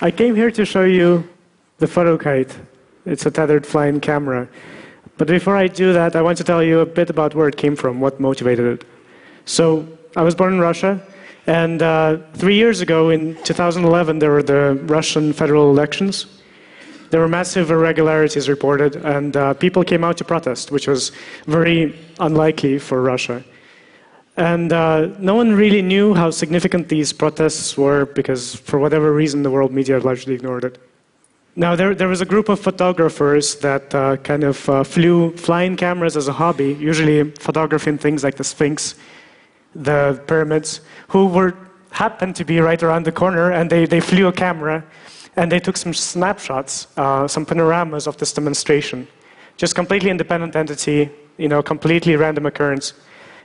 I came here to show you the Fotokite. It's a tethered flying camera. But before I do that, I want to tell you a bit about where it came from, what motivated it. So, I was born in Russia, and uh, three years ago, in 2011, there were the Russian federal elections. There were massive irregularities reported, and uh, people came out to protest, which was very unlikely for Russia. And uh, no one really knew how significant these protests were because, for whatever reason, the world media largely ignored it. Now, there, there was a group of photographers that uh, kind of uh, flew flying cameras as a hobby, usually photographing things like the Sphinx, the pyramids, who were happened to be right around the corner, and they, they flew a camera and they took some snapshots, uh, some panoramas of this demonstration. Just completely independent entity, you know, completely random occurrence.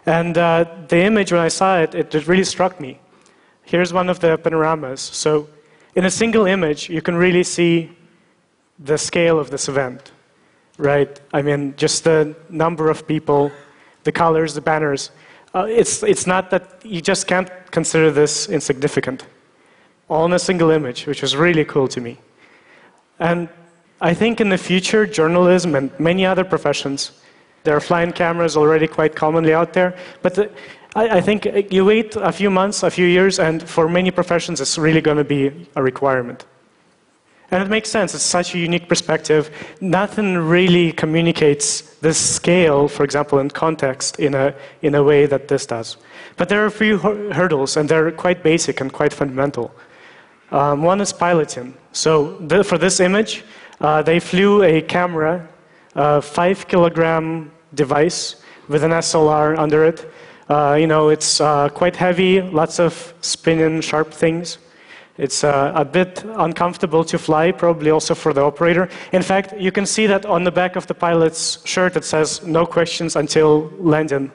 And uh, the image, when I saw it, it, really struck me. Here's one of the panoramas. So, in a single image, you can really see the scale of this event, right? I mean, just the number of people, the colors, the banners. Uh, it's, it's not that you just can't consider this insignificant. All in a single image, which was really cool to me. And I think in the future, journalism and many other professions there are flying cameras already quite commonly out there. But the, I, I, think you wait a few months, a few years, and for many professions, it's really going to be a requirement. And it makes sense. It's such a unique perspective. Nothing really communicates this scale, for example, in context, in a, in a way that this does. But there are a few hurdles, and they're quite basic and quite fundamental. Um, one is piloting. So, the, for this image, uh, they flew a camera a five kilogram device with an SLR under it. Uh, you know, it's uh, quite heavy, lots of spinning, sharp things. It's uh, a bit uncomfortable to fly, probably also for the operator. In fact, you can see that on the back of the pilot's shirt it says no questions until landing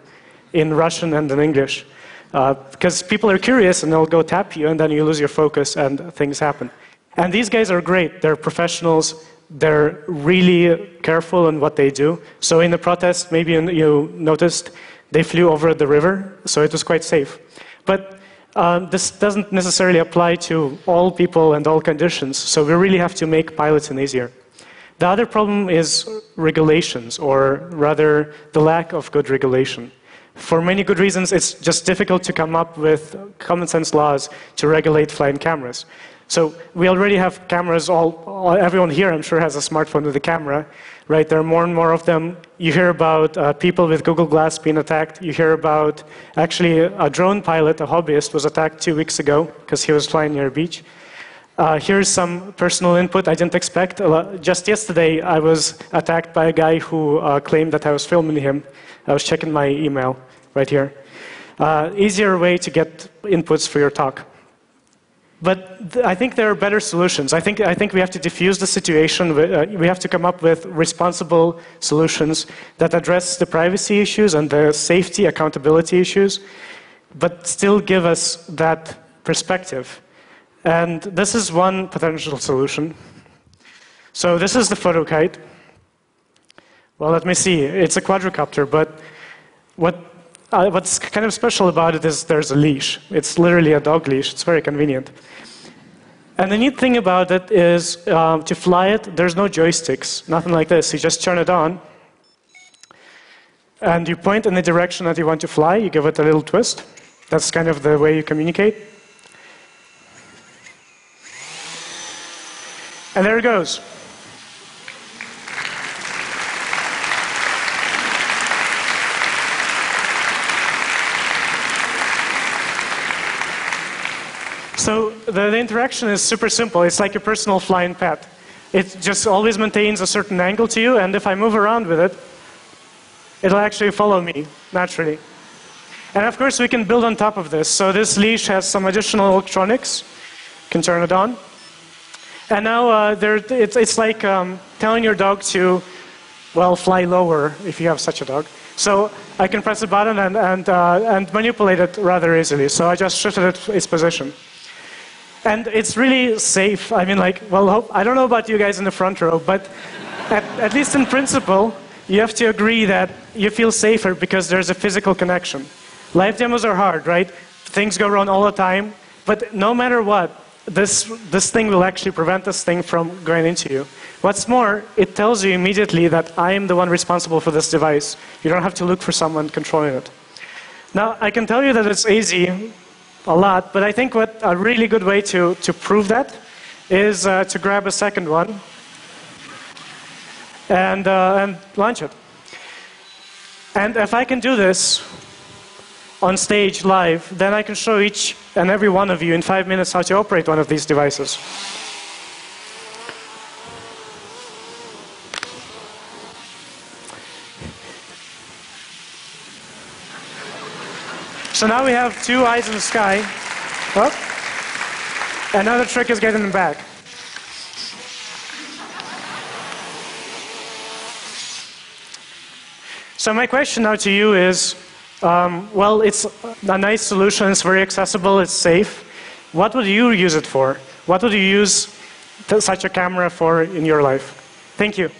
in Russian and in English. because uh, people are curious and they'll go tap you and then you lose your focus and things happen. And these guys are great. They're professionals they're really careful in what they do. So in the protest, maybe you noticed they flew over the river, so it was quite safe. But um, this doesn't necessarily apply to all people and all conditions, so we really have to make piloting easier. The other problem is regulations, or rather, the lack of good regulation. For many good reasons, it's just difficult to come up with common sense laws to regulate flying cameras. So we already have cameras. All, all, everyone here, I'm sure, has a smartphone with a camera, right? There are more and more of them. You hear about uh, people with Google Glass being attacked. You hear about actually a drone pilot, a hobbyist, was attacked two weeks ago because he was flying near a beach. Uh, here's some personal input I didn't expect. Just yesterday, I was attacked by a guy who uh, claimed that I was filming him. I was checking my email right here. Uh, easier way to get inputs for your talk. But th- I think there are better solutions. I think, I think we have to diffuse the situation. Uh, we have to come up with responsible solutions that address the privacy issues and the safety, accountability issues, but still give us that perspective. And this is one potential solution. So this is the Fotokite. Well, let me see. It's a quadricopter, but what uh, what's kind of special about it is there's a leash. It's literally a dog leash. It's very convenient. And the neat thing about it is um, to fly it, there's no joysticks, nothing like this. You just turn it on, and you point in the direction that you want to fly. You give it a little twist. That's kind of the way you communicate. And there it goes. So the, the, interaction is super simple. It's like a personal flying pet. It just always maintains a certain angle to you, and if I move around with it, it'll actually follow me naturally. And of course, we can build on top of this. So this leash has some additional electronics. You can turn it on. And now uh, there, it's, it's like um, telling your dog to, well, fly lower if you have such a dog. So I can press a button and, and, uh, and manipulate it rather easily. So I just shifted it its position. And it's really safe. I mean, like, well, I don't know about you guys in the front row, but at, at least in principle, you have to agree that you feel safer because there's a physical connection. Live demos are hard, right? Things go wrong all the time. But no matter what, this, this thing will actually prevent this thing from going into you. What's more, it tells you immediately that I am the one responsible for this device. You don't have to look for someone controlling it. Now, I can tell you that it's easy a lot, but I think what a really good way to, to prove that is uh, to grab a second one and, uh, and launch it. And if I can do this on stage live, then I can show each and every one of you in five minutes how to operate one of these devices. So now we have two eyes in the sky. Another trick is getting them back. So my question now to you is, um, well, it's a nice solution, it's very accessible, it's safe. What would you use it for? What would you use such a camera for in your life? Thank you.